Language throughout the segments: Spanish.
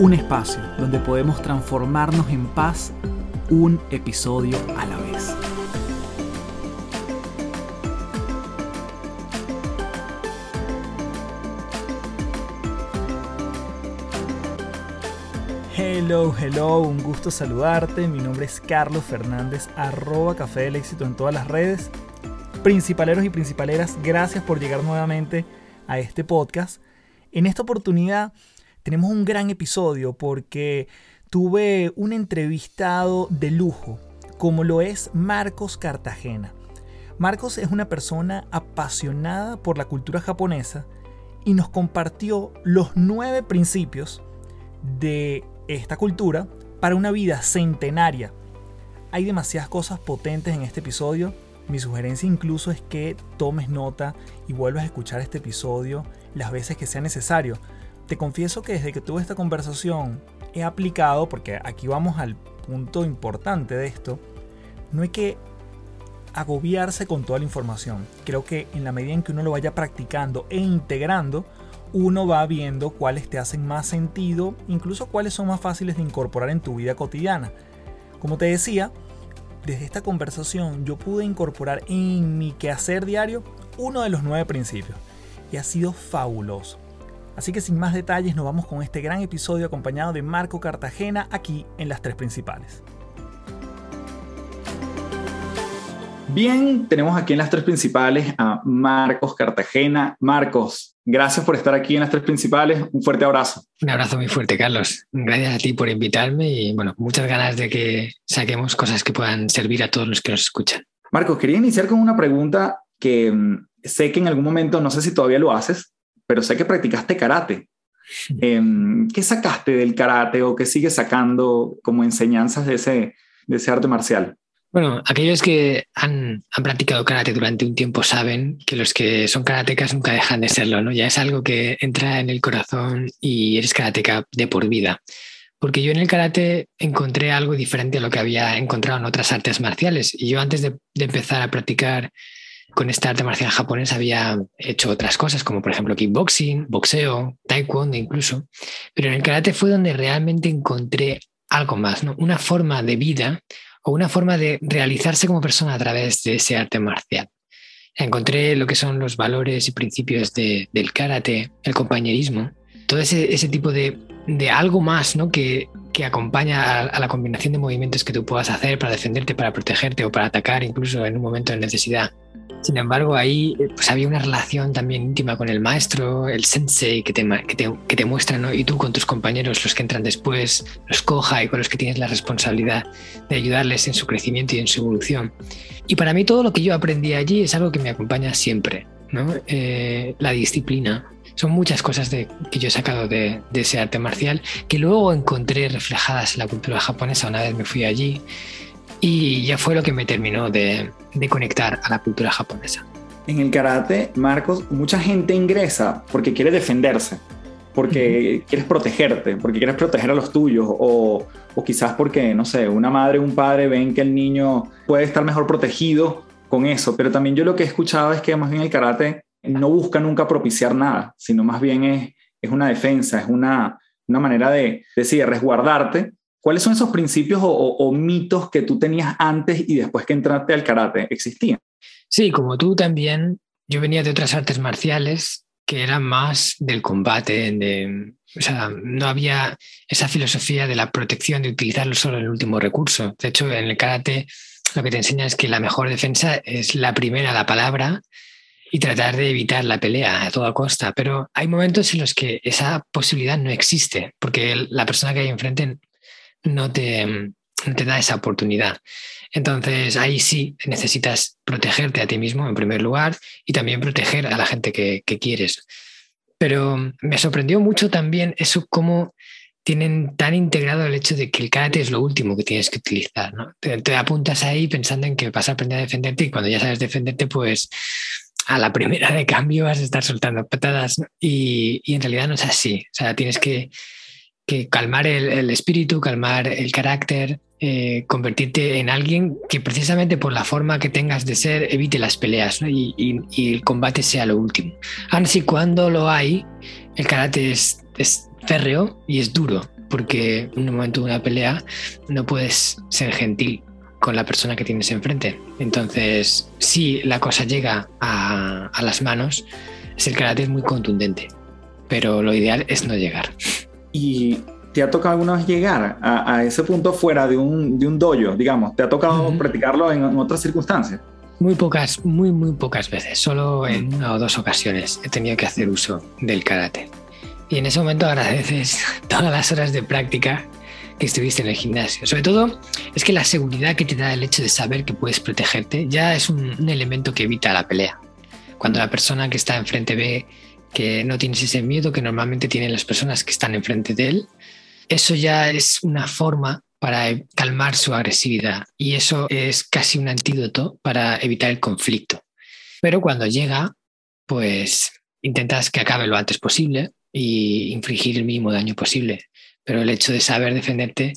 Un espacio donde podemos transformarnos en paz un episodio a la vez. Hello, hello, un gusto saludarte. Mi nombre es Carlos Fernández, arroba Café del Éxito en todas las redes. Principaleros y principaleras, gracias por llegar nuevamente a este podcast. En esta oportunidad tenemos un gran episodio porque tuve un entrevistado de lujo, como lo es Marcos Cartagena. Marcos es una persona apasionada por la cultura japonesa y nos compartió los nueve principios de esta cultura para una vida centenaria. Hay demasiadas cosas potentes en este episodio. Mi sugerencia incluso es que tomes nota y vuelvas a escuchar este episodio las veces que sea necesario. Te confieso que desde que tuve esta conversación he aplicado, porque aquí vamos al punto importante de esto, no hay que agobiarse con toda la información. Creo que en la medida en que uno lo vaya practicando e integrando, uno va viendo cuáles te hacen más sentido, incluso cuáles son más fáciles de incorporar en tu vida cotidiana. Como te decía, desde esta conversación yo pude incorporar en mi quehacer diario uno de los nueve principios y ha sido fabuloso. Así que sin más detalles nos vamos con este gran episodio acompañado de Marco Cartagena aquí en las tres principales. Bien, tenemos aquí en las tres principales a Marcos Cartagena. Marcos, gracias por estar aquí en las tres principales. Un fuerte abrazo. Un abrazo muy fuerte, Carlos. Gracias a ti por invitarme y bueno, muchas ganas de que saquemos cosas que puedan servir a todos los que nos escuchan. Marcos, quería iniciar con una pregunta que mm, sé que en algún momento, no sé si todavía lo haces, pero sé que practicaste karate. Em, ¿Qué sacaste del karate o qué sigues sacando como enseñanzas de ese, de ese arte marcial? Bueno, aquellos que han, han, practicado karate durante un tiempo saben que los que son karatecas nunca dejan de serlo, ¿no? Ya es algo que entra en el corazón y eres karateca de por vida. Porque yo en el karate encontré algo diferente a lo que había encontrado en otras artes marciales. Y yo antes de, de empezar a practicar con esta arte marcial japonesa había hecho otras cosas, como por ejemplo kickboxing, boxeo, taekwondo incluso. Pero en el karate fue donde realmente encontré algo más, ¿no? Una forma de vida o una forma de realizarse como persona a través de ese arte marcial. Encontré lo que son los valores y principios del karate, el compañerismo, todo ese, ese tipo de, de, algo más ¿no? que, que acompaña a, a, la combinación de movimientos que tú puedas hacer para defenderte, para protegerte o para atacar incluso en un momento de necesidad. Sin embargo, ahí eh, pues, había una relación también íntima con el maestro, el sensei, que te, que te, que te muestra, ¿no? y tú con tus compañeros, los que entran después, los coja y con los que tienes la responsabilidad de ayudarles en su crecimiento y en su evolución. Y para mí todo lo que yo aprendí allí es algo que me acompaña siempre, ¿no? Eh, la disciplina. Son muchas cosas que yo he sacado de, de ese arte marcial que luego encontré reflejadas en la cultura japonesa una vez me fui allí y ya fue lo que me terminó de, de, conectar a la cultura japonesa. En el karate, Marcos, mucha gente ingresa porque quiere defenderse, porque uh -huh. quieres protegerte, porque quieres proteger a los tuyos, o, o quizás porque, no sé, una madre o un padre ven que el niño puede estar mejor protegido con eso, pero también yo lo que he escuchado es que más bien el karate no busca nunca propiciar nada, sino más bien es, es una defensa, es una, una manera de, decir, resguardarte ¿Cuáles son esos principios o, o, o, mitos que tú tenías antes y después que entraste al karate? ¿Existían? Sí, como tú también, yo venía de otras artes marciales que eran más del combate, de, o sea, no había esa filosofía de la protección, de utilizarlo solo en el último recurso. De hecho, en el karate lo que te enseña es que la mejor defensa es la primera, la palabra, y tratar de evitar la pelea a toda costa. Pero hay momentos en los que esa posibilidad no existe, porque la persona que hay enfrente no te, te da esa oportunidad. Entonces ahí sí necesitas protegerte a ti mismo en primer lugar y también proteger a la gente que, que quieres. Pero me sorprendió mucho también eso cómo tienen tan integrado el hecho de que el karate es lo último que tienes que utilizar, ¿no? Te, apuntas ahí pensando en que vas a aprender a defenderte y cuando ya sabes defenderte, pues a la primera de cambio vas a estar soltando patadas y, en realidad no es así. O sea, tienes que, calmar el, espíritu, calmar el carácter, eh, convertirte en alguien que precisamente por la forma que tengas de ser evite las peleas y, el combate sea lo último. Así, cuando lo hay, el karate es, férreo y es duro, porque en un momento de una pelea no puedes ser gentil con la persona que tienes enfrente. Entonces, si la cosa llega a, las manos, el karate es muy contundente, pero lo ideal es no llegar. ¿Y te ha tocado alguna vez llegar a, ese punto fuera de un, de un dojo, digamos? ¿Te ha tocado practicarlo en, otras circunstancias? Muy pocas, muy, muy pocas veces. Solo en una o dos ocasiones he tenido que hacer uso del karate. Y en ese momento agradeces todas las horas de práctica que estuviste en el gimnasio. Sobre todo es que la seguridad que te da el hecho de saber que puedes protegerte ya es un, elemento que evita la pelea. Cuando la persona que está enfrente ve que no tienes ese miedo que normalmente tienen las personas que están enfrente de él, eso ya es una forma para calmar su agresividad y eso es casi un antídoto para evitar el conflicto. Pero cuando llega, pues intentas que acabe lo antes posible y infligir el mínimo daño posible. Pero el hecho de saber defenderte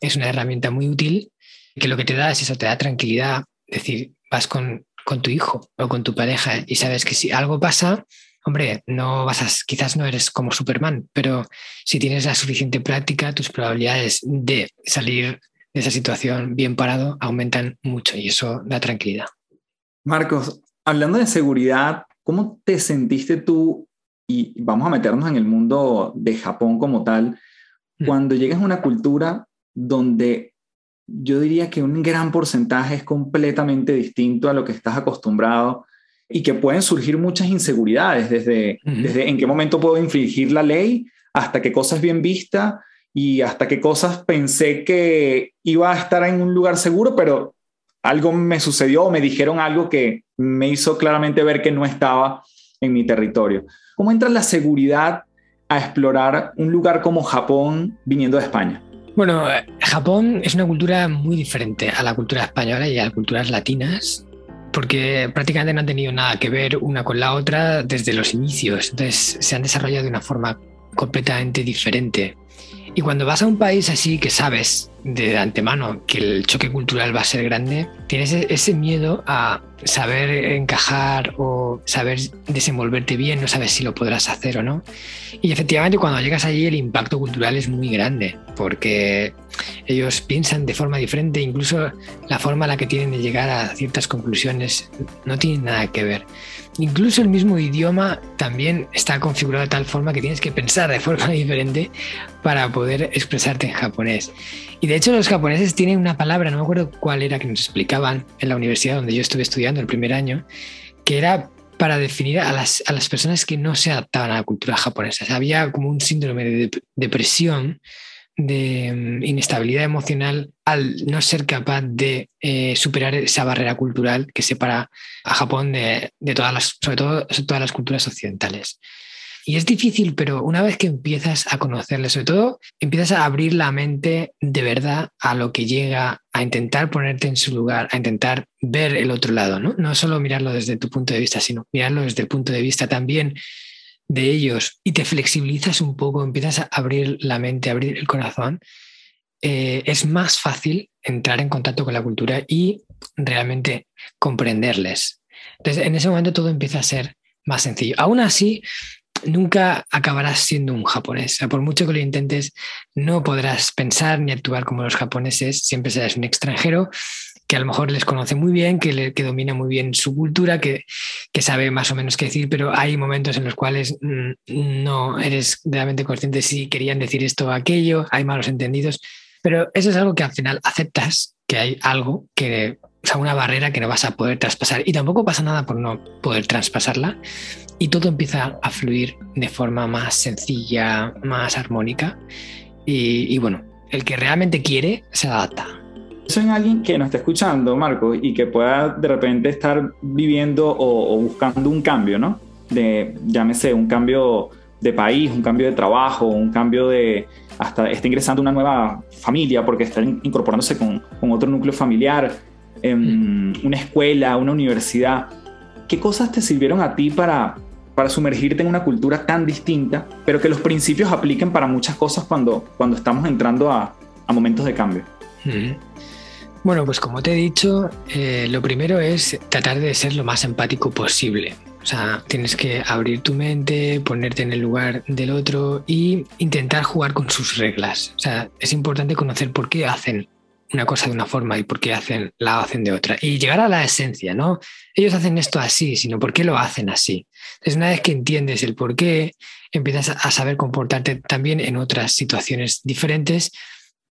es una herramienta muy útil que lo que te da es eso, te da tranquilidad. Es decir, vas con, con tu hijo o con tu pareja y sabes que si algo pasa, hombre, no vas a, quizás no eres como Superman, pero si tienes la suficiente práctica, tus probabilidades de salir de esa situación bien parado aumentan mucho y eso da tranquilidad. Marcos, hablando de seguridad, ¿cómo te sentiste tú y vamos a meternos en el mundo de Japón como tal, mm. cuando llegas a una cultura donde yo diría que un gran porcentaje es completamente distinto a lo que estás acostumbrado y que pueden surgir muchas inseguridades desde, desde en qué momento puedo infringir la ley hasta qué cosas bien vista y hasta qué cosas pensé que iba a estar en un lugar seguro, pero algo me sucedió o me dijeron algo que me hizo claramente ver que no estaba en mi territorio. ¿Cómo entra la seguridad a explorar un lugar como Japón viniendo de España? Bueno, Japón es una cultura muy diferente a la cultura española y a las culturas latinas, porque prácticamente no han tenido nada que ver una con la otra desde los inicios. Entonces se han desarrollado de una forma completamente diferente. Y cuando vas a un país así que sabes de antemano que el choque cultural va a ser grande, tienes e-, ese miedo a saber encajar o saber desenvolverte bien, no sabes si lo podrás hacer o no. Y efectivamente cuando llegas allí el impacto cultural es muy grande, porque ellos piensan de forma diferente, incluso la forma en la que tienen de llegar a ciertas conclusiones no tiene nada que ver. Incluso el mismo idioma también está configurado de tal forma que tienes que pensar de forma diferente para poder expresarte en japonés. Y de hecho los japoneses tienen una palabra, no me acuerdo cuál era, que nos explicaban en la universidad donde yo estuve estudiando el primer año, que era para definir a las, a las personas que no se adaptaban a la cultura japonesa. había como un síndrome de depresión de mm, inestabilidad emocional al no ser capaz de eh, superar esa barrera cultural que separa a Japón de, todas las, sobre todo todas las culturas occidentales. Y es difícil, pero una vez que empiezas a conocerle, sobre todo, empiezas a abrir la mente de verdad a lo que llega, a intentar ponerte en su lugar, a intentar ver el otro lado, ¿no? No solo mirarlo desde tu punto de vista, sino mirarlo desde el punto de vista también de ellos y te flexibilizas un poco, empiezas a abrir la mente, a abrir el corazón, eh, es más fácil entrar en contacto con la cultura y realmente comprenderles. Entonces, en ese momento todo empieza a ser más sencillo. Aún así, nunca acabarás siendo un japonés. por mucho que lo intentes, no podrás pensar ni actuar como los japoneses, siempre serás un extranjero que a lo mejor les conoce muy bien, que, le, que domina muy bien su cultura, que, que, sabe más o menos qué decir, pero hay momentos en los cuales mm, no eres realmente consciente si querían decir esto o aquello, hay malos entendidos, pero eso es algo que al final aceptas, que hay algo que, o sea, una barrera que no vas a poder traspasar. Y tampoco pasa nada por no poder traspasarla. Y todo empieza a fluir de forma más sencilla, más armónica. Y, y bueno, el que realmente quiere se adapta soy alguien que nos está escuchando, Marco, y que pueda de repente estar viviendo o, buscando un cambio, ¿no? De, llámese, un cambio de país, un cambio de trabajo, un cambio de, hasta está ingresando una nueva familia porque está incorporándose con, con otro núcleo familiar, em, una escuela, una universidad. ¿Qué cosas te sirvieron a ti para, para sumergirte en una cultura tan distinta, pero que los principios apliquen para muchas cosas cuando, cuando estamos entrando a, a momentos de cambio? Bueno, pues como te he dicho, eh, lo primero es tratar de ser lo más empático posible. O sea, tienes que abrir tu mente, ponerte en el lugar del otro y intentar jugar con sus reglas. O sea, es importante conocer por qué hacen una cosa de una forma y por qué hacen, la hacen de otra. Y llegar a la esencia, ¿no? Ellos hacen esto así, sino por qué lo hacen así. Entonces, una vez que entiendes el por qué, empiezas a saber comportarte también en otras situaciones diferentes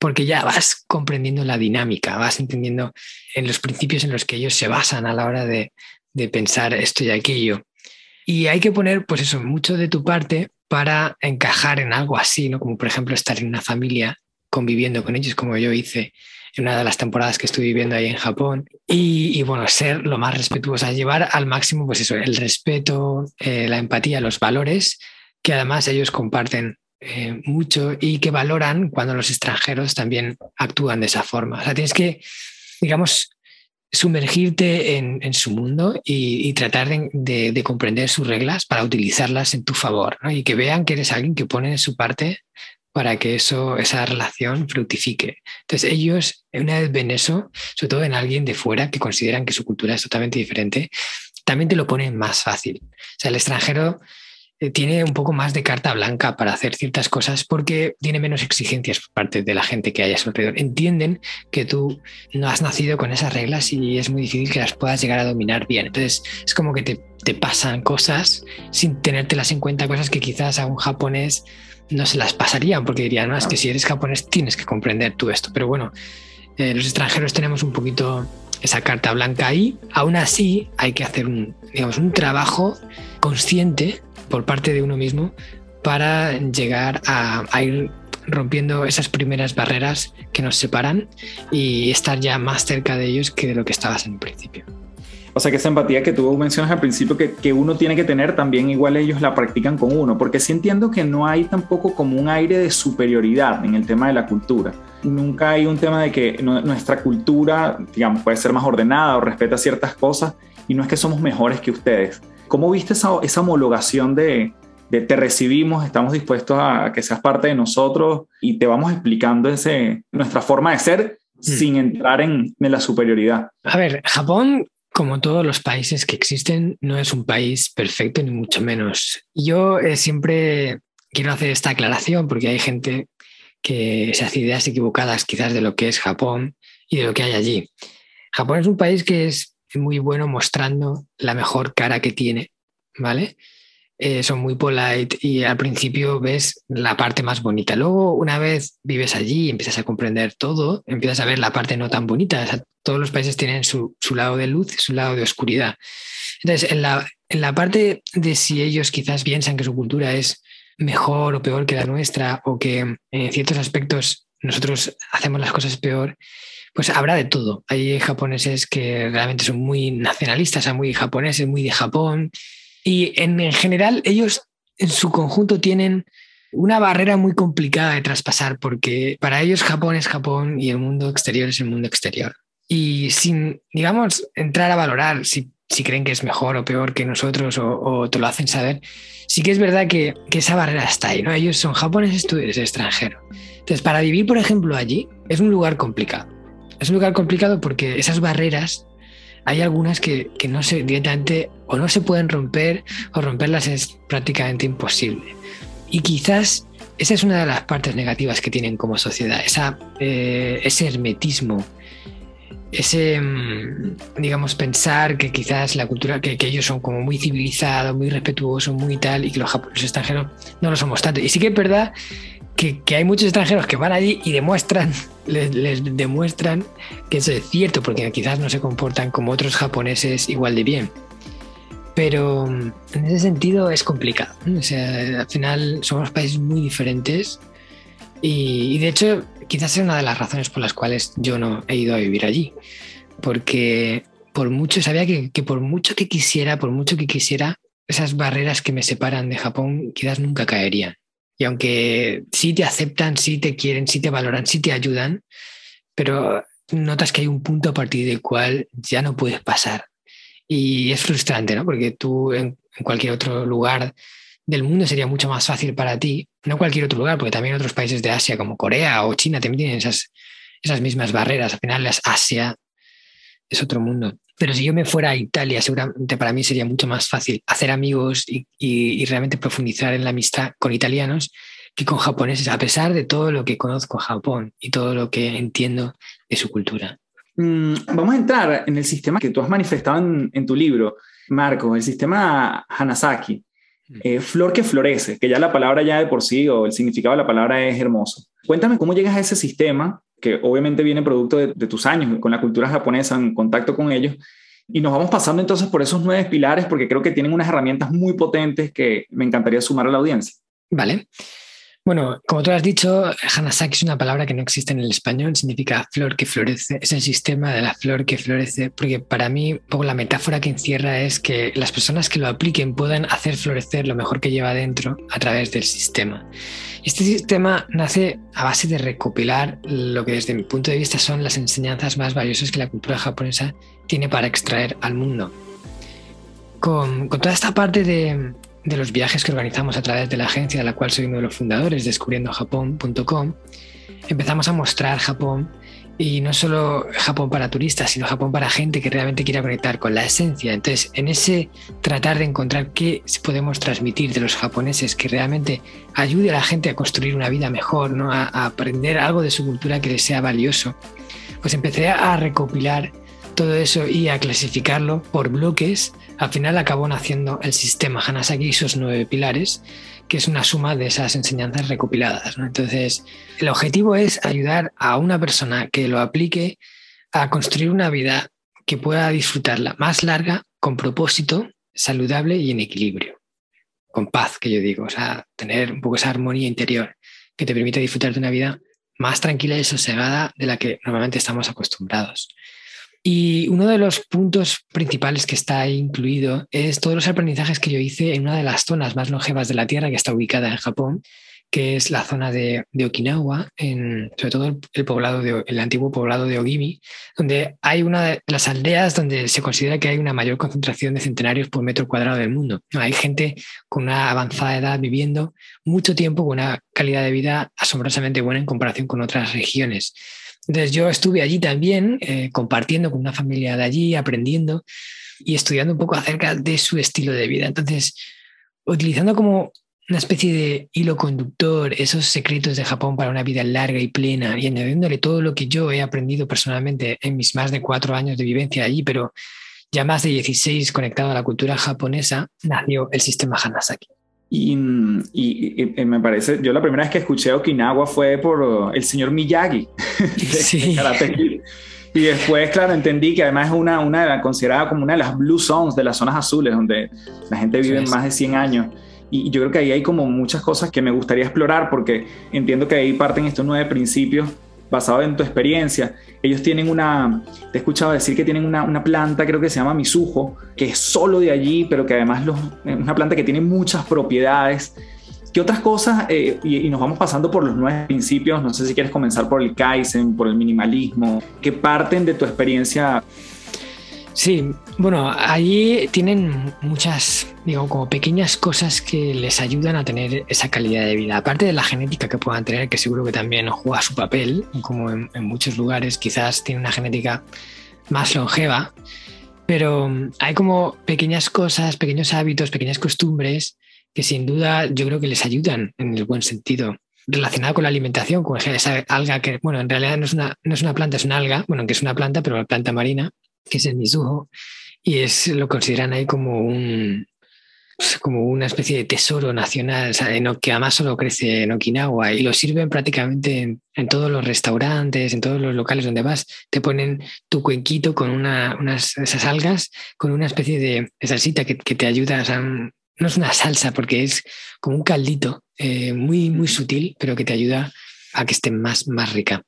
porque ya vas comprendiendo la dinámica, vas entendiendo en los principios en los que ellos se basan a la hora de, de pensar esto y aquello. Y hay que poner, pues eso, mucho de tu parte para encajar en algo así, ¿no? Como por ejemplo estar en una familia conviviendo con ellos, como yo hice en una de las temporadas que estuve viviendo ahí en Japón. Y, bueno, ser lo más respetuoso, llevar al máximo, pues eso, el respeto, eh, la empatía, los valores, que además ellos comparten eh, mucho y que valoran cuando los extranjeros también actúan de esa forma. O sea, tienes que, digamos, sumergirte en, su mundo y, tratar de, comprender sus reglas para utilizarlas en tu favor y que vean que eres alguien que pone su parte para que eso, esa relación fructifique. Entonces ellos, una vez ven eso, sobre todo en alguien de fuera que consideran que su cultura es totalmente diferente, también te lo ponen más fácil. O sea, el extranjero tiene un poco más de carta blanca para hacer ciertas cosas porque tiene menos exigencias por parte de la gente que haya a su alrededor. Entienden que tú no has nacido con esas reglas y es muy difícil que las puedas llegar a dominar bien. Entonces es como que te, te pasan cosas sin tenértelas en cuenta, cosas que quizás a un japonés no se las pasarían porque dirían, no, es que si eres japonés tienes que comprender tú esto. Pero bueno, eh, los extranjeros tenemos un poquito esa carta blanca ahí. Aún así hay que hacer un, digamos, un trabajo consciente por parte de uno mismo para llegar a, ir rompiendo esas primeras barreras que nos separan y estar ya más cerca de ellos que de lo que estabas en principio. O sea que esa empatía que tú mencionas al principio que, que, uno tiene que tener, también igual ellos la practican con uno, porque sí entiendo que no hay tampoco como un aire de superioridad en el tema de la cultura. Nunca hay un tema de que nuestra cultura, digamos, puede ser más ordenada o respeta ciertas cosas y no es que somos mejores que ustedes. ¿Cómo viste esa, esa homologación de, de, te recibimos, estamos dispuestos a que seas parte de nosotros y te vamos explicando ese, nuestra forma de ser mm. sin entrar en, en la superioridad? A ver, Japón como todos los países que existen, no es un país perfecto, ni mucho menos. Yo eh, siempre quiero hacer esta aclaración porque hay gente que se hace ideas equivocadas quizás de lo que es Japón y de lo que hay allí. Japón es un país que es muy bueno mostrando la mejor cara que tiene, ¿vale? Eh, son muy polite y al principio ves la parte más bonita. Luego, una vez vives allí y empiezas a comprender todo, empiezas a ver la parte no tan bonita. todos los países tienen su, lado de luz y su lado de oscuridad. Entonces, en la, en la parte de si ellos quizás piensan que su cultura es mejor o peor que la nuestra o que en ciertos aspectos nosotros hacemos las cosas peor, pues habrá de todo. Hay japoneses que realmente son muy nacionalistas, son muy japoneses, muy de Japón. Y en, general ellos en su conjunto tienen una barrera muy complicada de traspasar porque para ellos Japón es Japón y el mundo exterior es el mundo exterior. Y sin, digamos, entrar a valorar si, si creen que es mejor o peor que nosotros o, te lo hacen saber, sí que es verdad que, que, esa barrera está ahí, ¿no? Ellos son japoneses, tú eres extranjero. Entonces, para vivir, por ejemplo, allí es un lugar complicado es un lugar complicado porque esas barreras hay algunas que, no se directamente o no se pueden romper o romperlas es prácticamente imposible. Y quizás esa es una de las partes negativas que tienen como sociedad, esa, eh, ese hermetismo, ese, mm, digamos, pensar que quizás la cultura, que, ellos son como muy civilizados, muy respetuosos, muy tal, y que los, los extranjeros no lo somos tanto. Y sí que es verdad que, hay muchos extranjeros que van allí y demuestran, les, demuestran que eso es cierto, porque quizás no se comportan como otros japoneses igual de bien. Pero mm, en ese sentido es complicado. O sea, al final somos países muy diferentes y, de hecho quizás es una de las razones por las cuales yo no he ido a vivir allí. Porque por mucho, sabía que, por mucho que quisiera, por mucho que quisiera, esas barreras que me separan de Japón quizás nunca caerían. Y aunque sí te aceptan, sí te quieren, sí te valoran, sí te ayudan, pero notas que hay un punto a partir del cual ya no puedes pasar. Y es frustrante, ¿no? Porque tú en, cualquier otro lugar del mundo sería mucho más fácil para ti, no cualquier otro lugar, porque también otros países de Asia como Corea o China también tienen esas, esas mismas barreras. Al final, Asia es otro mundo. Pero si yo me fuera a Italia, seguramente para mí sería mucho más fácil hacer amigos y, realmente profundizar en la amistad con italianos que con japoneses, a pesar de todo lo que conozco Japón y todo lo que entiendo de su cultura. Mm, vamos a entrar en el sistema que tú has manifestado en, tu libro, Marco, el sistema Hanasaki. Eh, flor que florece, que ya la palabra ya de por sí o el significado de la palabra es hermoso. Cuéntame cómo llegas a ese sistema que obviamente viene producto de, tus años con la cultura japonesa, en contacto con ellos. Y nos vamos pasando entonces por esos nueve pilares porque creo que tienen unas herramientas muy potentes que me encantaría sumar a la audiencia. Vale. Bueno, como tú has dicho, Hanasaki es una palabra que no existe en el español, significa flor que florece, es el sistema de la flor que florece, porque para mí poco la metáfora que encierra es que las personas que lo apliquen puedan hacer florecer lo mejor que lleva dentro a través del sistema. Este sistema nace a base de recopilar lo que desde mi punto de vista son las enseñanzas más valiosas que la cultura japonesa tiene para extraer al mundo. Con, con toda esta parte de, de los viajes que organizamos a través de la agencia de la cual soy uno de los fundadores, descubriendojapón.com, empezamos a mostrar Japón y no solo Japón para turistas, sino Japón para gente que realmente quiera conectar con la esencia. Entonces, en ese tratar de encontrar qué podemos transmitir de los japoneses que realmente ayude a la gente a construir una vida mejor, ¿no? a, a aprender algo de su cultura que les sea valioso, pues empecé a recopilar todo eso y a clasificarlo por bloques al final acabó naciendo el sistema Hanasaki y sus nueve pilares, que es una suma de esas enseñanzas recopiladas. Entonces, el objetivo es ayudar a una persona que lo aplique a construir una vida que pueda disfrutarla más larga, con propósito, saludable y en equilibrio, con paz, que yo digo, o sea, tener un poco esa armonía interior que te permite disfrutar de una vida más tranquila y sosegada de la que normalmente estamos acostumbrados. Y uno de los puntos principales que está incluido es todos los aprendizajes que yo hice en una de las zonas más longevas de la Tierra, que está ubicada en Japón, que es la zona de, Okinawa, en, sobre todo el, poblado de, el antiguo poblado de Ogimi, donde hay una de las aldeas donde se considera que hay una mayor concentración de centenarios por metro cuadrado del mundo. Hay gente con una avanzada edad viviendo mucho tiempo con una calidad de vida asombrosamente buena en comparación con otras regiones. Entonces yo estuve allí también, eh, compartiendo con una familia de allí, aprendiendo y estudiando un poco acerca de su estilo de vida. Entonces, utilizando como una especie de hilo conductor esos secretos de Japón para una vida larga y plena y añadiéndole todo lo que yo he aprendido personalmente en mis más de cuatro años de vivencia allí, pero ya más de 16 conectado a la cultura japonesa, nació el sistema Hanasaki. Y, me parece, yo la primera vez que escuché Okinawa fue por el señor Miyagi sí. Y después, claro, entendí que además es una, una considerada como una de las blue zones de las zonas azules, donde la gente vive más de 100 años. Y yo creo que ahí hay como muchas cosas que me gustaría explorar, porque entiendo que ahí parten estos nueve principios basado en tu experiencia. Ellos tienen una, te he escuchado decir que tienen una, una planta, creo que se llama Misujo, que es solo de allí, pero que además es una planta que tiene muchas propiedades. ¿Qué otras cosas? Eh, y, nos vamos pasando por los nueve principios. No sé si quieres comenzar por el Kaizen, por el minimalismo, que parten de tu experiencia Sí, bueno, allí tienen muchas, digo, como pequeñas cosas que les ayudan a tener esa calidad de vida. Aparte de la genética que puedan tener, que seguro que también juega su papel, como en, muchos lugares, quizás tiene una genética más longeva, pero hay como pequeñas cosas, pequeños hábitos, pequeñas costumbres que sin duda yo creo que les ayudan en el buen sentido relacionado con la alimentación, con esa alga que, bueno, en realidad no es una, no es una planta, es una alga, bueno, que es una planta, pero una planta marina, que es el Mizuho, y es, lo consideran ahí como un pues, como una especie de tesoro nacional, que además solo crece en Okinawa y lo sirven prácticamente en, todos los restaurantes, en todos los locales donde vas, te ponen tu cuenquito con una, unas esas algas, con una especie de, salsita que, te ayuda, no es una salsa porque es como un caldito eh, muy, muy sutil, pero que te ayuda a que esté más, más rica.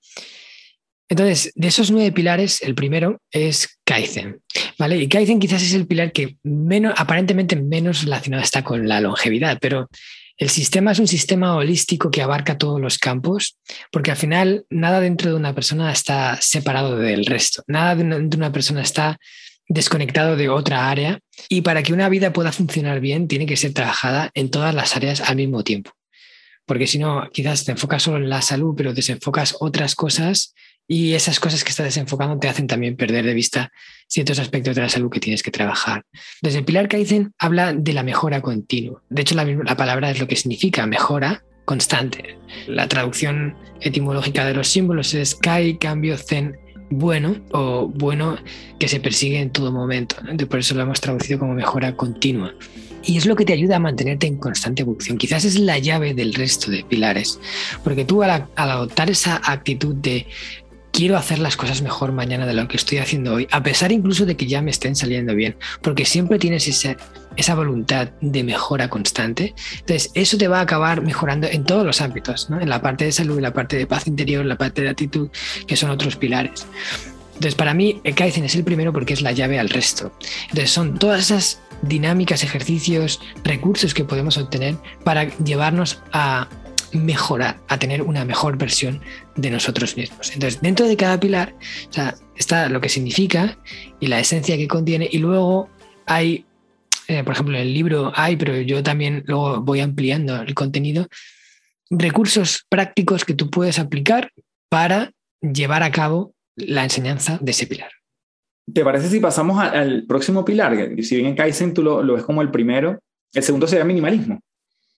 Entonces, de esos nueve pilares, el primero es Kaizen, ¿vale? Y Kaizen quizás es el pilar que menos, aparentemente menos relacionado está con la longevidad, pero el sistema es un sistema holístico que abarca todos los campos, porque al final nada dentro de una persona está separado del resto, nada de una persona está desconectado de otra área y para que una vida pueda funcionar bien tiene que ser trabajada en todas las áreas al mismo tiempo. Porque si no, quizás te enfocas solo en la salud, pero desenfocas otras cosas y esas cosas que estás desenfocando te hacen también perder de vista ciertos aspectos de la salud que tienes que trabajar. Desde el pilar Kaizen habla de la mejora continua. De hecho, la, la palabra es lo que significa mejora constante. La traducción etimológica de los símbolos es Kai, cambio, Zen, bueno o bueno que se persigue en todo momento. Por eso lo hemos traducido como mejora continua. Y es lo que te ayuda a mantenerte en constante evolución. Quizás es la llave del resto de pilares. Porque tú al adoptar esa actitud de quiero hacer las cosas mejor mañana de lo que estoy haciendo hoy, a pesar incluso de que ya me estén saliendo bien, porque siempre tienes esa, esa voluntad de mejora constante. Entonces, eso te va a acabar mejorando en todos los ámbitos, ¿no? en la parte de salud, en la parte de paz interior, en la parte de actitud, que son otros pilares. Entonces, para mí, el Kaizen es el primero porque es la llave al resto. Entonces, son todas esas dinámicas, ejercicios, recursos que podemos obtener para llevarnos a mejorar, a tener una mejor versión de nosotros mismos. Entonces, dentro de cada pilar está lo que significa y la esencia que contiene y luego hay, eh, por ejemplo, en el libro hay, pero yo también luego voy ampliando el contenido, recursos prácticos que tú puedes aplicar para llevar a cabo la enseñanza de ese pilar. ¿Te parece si pasamos al próximo pilar? Si bien en Kaizen tú lo, lo ves como el primero, el segundo sería minimalismo.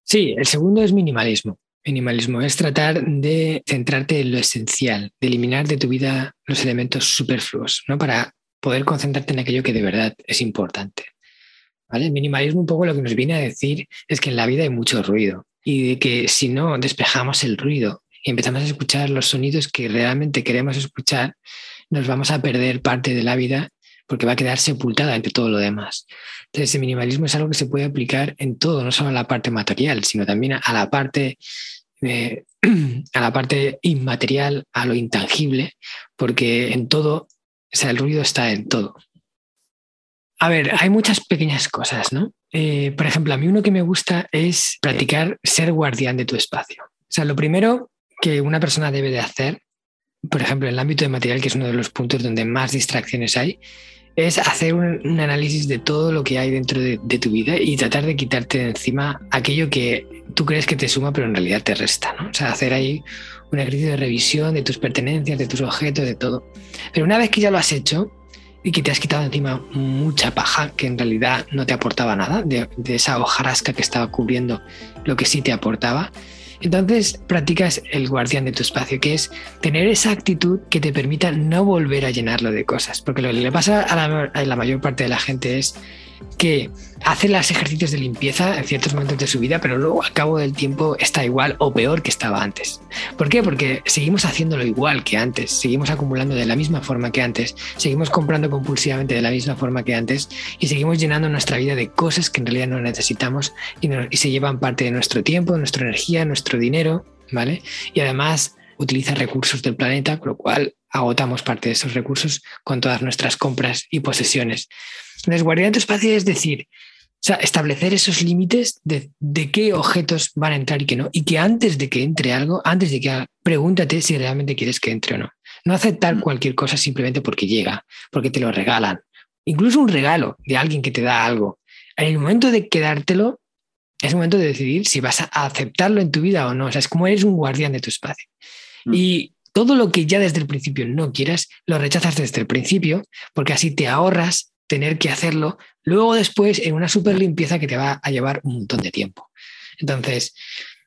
Sí, el segundo es minimalismo. Minimalismo es tratar de centrarte en lo esencial, de eliminar de tu vida los elementos superfluos, ¿no? Para poder concentrarte en aquello que de verdad es importante. ¿Vale? El minimalismo un poco lo que nos viene a decir es que en la vida hay mucho ruido y de que si no despejamos el ruido y empezamos a escuchar los sonidos que realmente queremos escuchar, nos vamos a perder parte de la vida porque va a quedar sepultada entre todo lo demás. Entonces, el minimalismo es algo que se puede aplicar en todo, no solo a la parte material, sino también a la parte a la parte inmaterial, a lo intangible, porque en todo, o sea, el ruido está en todo. A ver, hay muchas pequeñas cosas, ¿no? Eh, por ejemplo, a mí uno que me gusta es practicar ser guardián de tu espacio. O sea, lo primero que una persona debe de hacer, por ejemplo, en el ámbito de material, que es uno de los puntos donde más distracciones hay, es hacer un, análisis de todo lo que hay dentro de, tu vida y tratar de quitarte de encima aquello que tú crees que te suma, pero en realidad te resta. ¿no? O sea, hacer ahí un ejercicio de revisión de tus pertenencias, de tus objetos, de todo. Pero una vez que ya lo has hecho y que te has quitado encima mucha paja que en realidad no te aportaba nada, de, esa hojarasca que estaba cubriendo lo que sí te aportaba, entonces practicas el guardián de tu espacio, que es tener esa actitud que te permita no volver a llenarlo de cosas. Porque lo que le pasa a la, a la mayor parte de la gente es que hace los ejercicios de limpieza en ciertos momentos de su vida, pero luego al cabo del tiempo está igual o peor que estaba antes. ¿Por qué? Porque seguimos haciéndolo igual que antes, seguimos acumulando de la misma forma que antes, seguimos comprando compulsivamente de la misma forma que antes y seguimos llenando nuestra vida de cosas que en realidad no necesitamos y, se llevan parte de nuestro tiempo, nuestra energía, nuestro dinero, ¿vale? Y además utiliza recursos del planeta, con lo cual agotamos parte de esos recursos con todas nuestras compras y posesiones. De tu espacio es decir, sea, establecer esos límites de, qué objetos van a entrar y qué no. Y que antes de que entre algo, antes de que pregúntate si realmente quieres que entre o no. No aceptar mm. cualquier cosa simplemente porque llega, porque te lo regalan. Incluso un regalo de alguien que te da algo. En el momento de quedártelo, es el momento de decidir si vas a aceptarlo en tu vida o no. O sea, es como eres un guardián de tu espacio. Mm. Y todo lo que ya desde el principio no quieras, lo rechazas desde el principio, porque así te ahorras tener que hacerlo luego después en una super limpieza que te va a llevar un montón de tiempo. Entonces,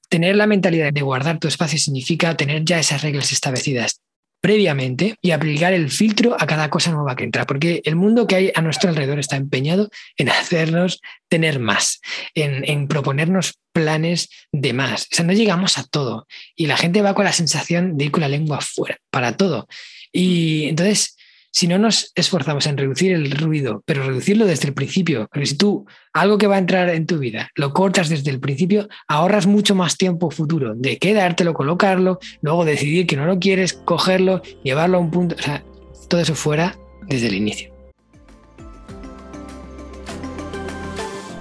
tener la mentalidad de guardar tu espacio significa tener ya esas reglas establecidas previamente y aplicar el filtro a cada cosa nueva que entra, porque el mundo que hay a nuestro alrededor está empeñado en hacernos tener más, en, en, proponernos planes de más. O sea, no llegamos a todo y la gente va con la sensación de ir con la lengua afuera para todo. Y entonces si no nos esforzamos en reducir el ruido, pero reducirlo desde el principio, porque si tú algo que va a entrar en tu vida lo cortas desde el principio, ahorras mucho más tiempo futuro de quedártelo, colocarlo, luego decidir que no lo quieres, cogerlo, llevarlo a un punto, o sea, todo eso fuera desde el inicio.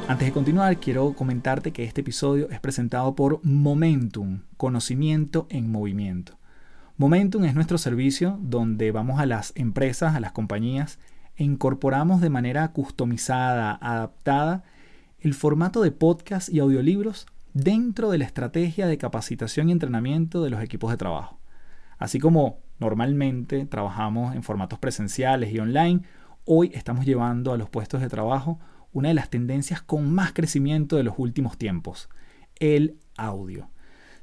Antes de continuar, quiero comentarte que este episodio es presentado por Momentum, conocimiento en movimiento. Momentum es nuestro servicio donde vamos a las empresas, a las compañías e incorporamos de manera customizada, adaptada, el formato de podcast y audiolibros dentro de la estrategia de capacitación y entrenamiento de los equipos de trabajo. Así como normalmente trabajamos en formatos presenciales y online, hoy estamos llevando a los puestos de trabajo una de las tendencias con más crecimiento de los últimos tiempos, el audio.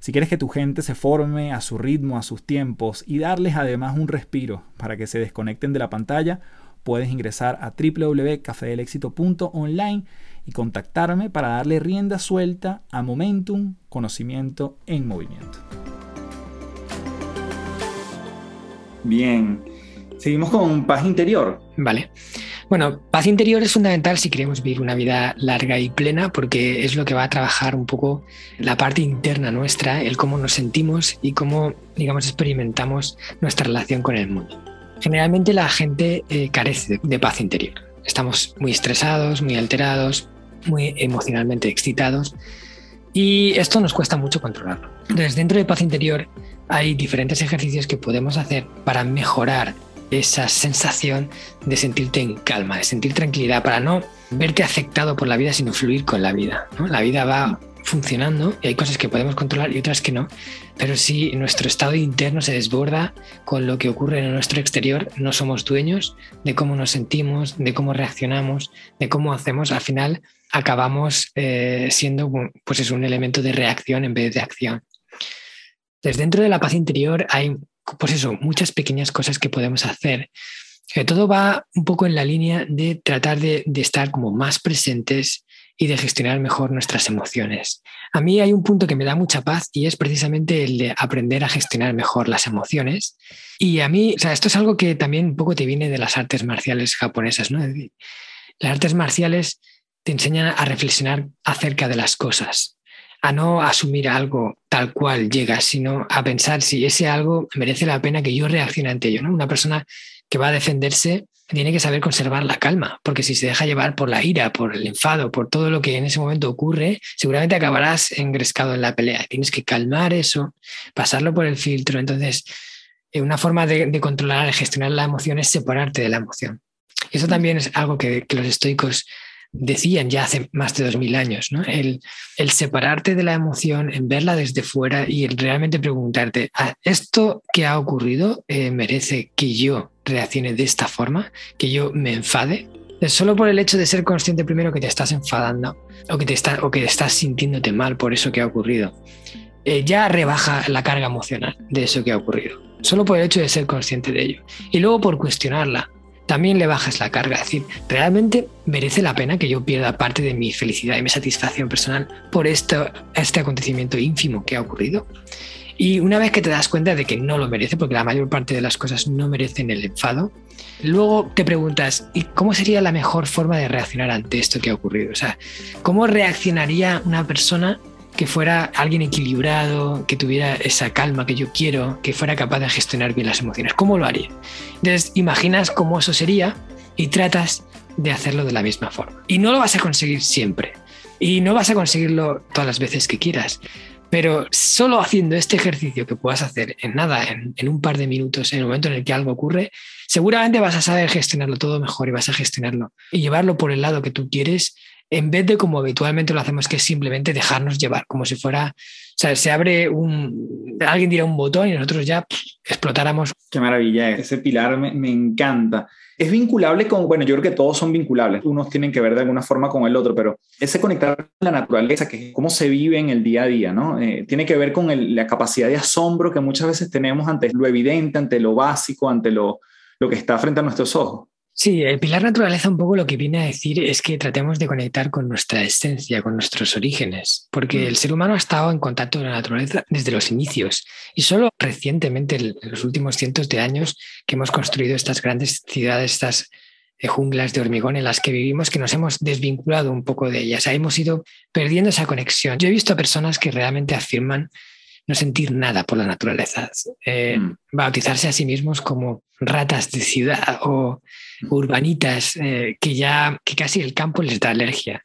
Si quieres que tu gente se forme a su ritmo, a sus tiempos y darles además un respiro para que se desconecten de la pantalla, puedes ingresar a www.cafedelexito.online y contactarme para darle rienda suelta a Momentum, conocimiento en movimiento. Bien, seguimos con paz interior. Vale. Bueno, paz interior es fundamental si queremos vivir una vida larga y plena porque es lo que va a trabajar un poco la parte interna nuestra, el cómo nos sentimos y cómo, digamos, experimentamos nuestra relación con el mundo. Generalmente la gente eh, carece de paz interior. Estamos muy estresados, muy alterados, muy emocionalmente excitados y esto nos cuesta mucho controlarlo. Entonces, dentro de paz interior hay diferentes ejercicios que podemos hacer para mejorar esa sensación de sentirte en calma, de sentir tranquilidad, para no verte afectado por la vida, sino fluir con la vida. La vida va funcionando y hay cosas que podemos controlar y otras que no, pero si nuestro estado interno se desborda con lo que ocurre en nuestro exterior, no somos dueños de cómo nos sentimos, de cómo reaccionamos, de cómo hacemos, al final acabamos eh, siendo pues es un elemento de reacción en vez de acción. Desde dentro de la paz interior hay pues eso, muchas pequeñas cosas que podemos hacer. Que todo va un poco en la línea de tratar de, estar como más presentes y de gestionar mejor nuestras emociones. A mí hay un punto que me da mucha paz y es precisamente el de aprender a gestionar mejor las emociones. Y a mí, o sea, esto es algo que también un poco te viene de las artes marciales japonesas, ¿no? Las artes marciales te enseñan a reflexionar acerca de las cosas, a no asumir algo tal cual llega, sino a pensar si ese algo merece la pena que yo reaccione ante ello. ¿no? Una persona que va a defenderse tiene que saber conservar la calma, porque si se deja llevar por la ira, por el enfado, por todo lo que en ese momento ocurre, seguramente acabarás engrescado en la pelea. Tienes que calmar eso, pasarlo por el filtro. Entonces, eh, una forma de, controlar y gestionar la emoción es separarte de la emoción. Eso también es algo que, que los estoicos decían ya hace más de dos mil años, ¿no? El, separarte de la emoción, en verla desde fuera y el realmente preguntarte, ah, ¿esto que ha ocurrido eh, merece que yo reaccione de esta forma, que yo me enfade? Solo por el hecho de ser consciente primero que te estás enfadando o que, te está, o que estás sintiéndote mal por eso que ha ocurrido, eh, ya rebaja la carga emocional de eso que ha ocurrido. Solo por el hecho de ser consciente de ello. Y luego por cuestionarla, también le bajas la carga. Es decir, realmente merece la pena que yo pierda parte de mi felicidad y mi satisfacción personal por esto, este acontecimiento ínfimo que ha ocurrido. Y una vez que te das cuenta de que no lo merece, porque la mayor parte de las cosas no merecen el enfado, luego te preguntas, ¿y cómo sería la mejor forma de reaccionar ante esto que ha ocurrido? O sea, ¿cómo reaccionaría una persona que fuera alguien equilibrado, que tuviera esa calma que yo quiero, que fuera capaz de gestionar bien las emociones. ¿Cómo lo haría? Entonces, imaginas cómo eso sería y tratas de hacerlo de la misma forma. Y no lo vas a conseguir siempre. Y no vas a conseguirlo todas las veces que quieras. Pero solo haciendo este ejercicio que puedas hacer en nada, en, un par de minutos, en el momento en el que algo ocurre, seguramente vas a saber gestionarlo todo mejor y vas a gestionarlo y llevarlo por el lado que tú quieres en vez de como habitualmente lo hacemos, que es simplemente dejarnos llevar, como si fuera, o sea, se abre un, alguien dirá un botón y nosotros ya explotáramos. Qué maravilla, ese pilar me, me, encanta. Es vinculable con, bueno, yo creo que todos son vinculables, unos tienen que ver de alguna forma con el otro, pero ese conectar con la naturaleza, que es cómo se vive en el día a día, ¿no? Eh, tiene que ver con el, la capacidad de asombro que muchas veces tenemos ante lo evidente, ante lo básico, ante lo, lo que está frente a nuestros ojos. Sí, el pilar naturaleza un poco lo que viene a decir es que tratemos de conectar con nuestra esencia, con nuestros orígenes, porque mm. el ser humano ha estado en contacto con la naturaleza desde los inicios y solo recientemente, en los últimos cientos de años, que hemos construido estas grandes ciudades, estas eh, junglas de hormigón en las que vivimos, que nos hemos desvinculado un poco de ellas, hemos ido perdiendo esa conexión. Yo he visto a personas que realmente afirman no sentir nada por la naturaleza, eh, mm. bautizarse a sí mismos como ratas de ciudad o urbanitas, eh, que ya que casi el campo les da alergia.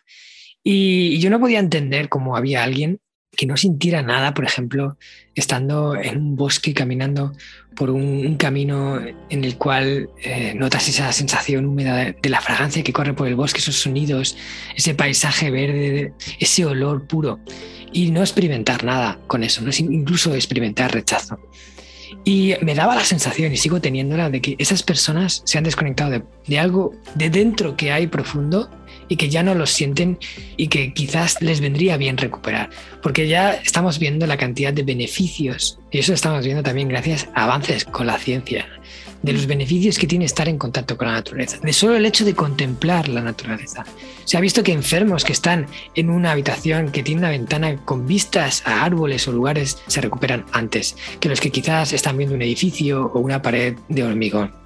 Y yo no podía entender cómo había alguien que no sintiera nada, por ejemplo, estando en un bosque caminando por un, camino en el cual eh, notas esa sensación húmeda de, la fragancia que corre por el bosque, esos sonidos, ese paisaje verde, ese olor puro, y no experimentar nada con eso, no incluso experimentar rechazo. Y me daba la sensación, y sigo teniéndola, de que esas personas se han desconectado de, de algo de dentro que hay profundo y que ya no lo sienten y que quizás les vendría bien recuperar, porque ya estamos viendo la cantidad de beneficios, y eso estamos viendo también gracias a avances con la ciencia, de los beneficios que tiene estar en contacto con la naturaleza, de solo el hecho de contemplar la naturaleza. Se ha visto que enfermos que están en una habitación que tiene una ventana con vistas a árboles o lugares se recuperan antes que los que quizás están viendo un edificio o una pared de hormigón.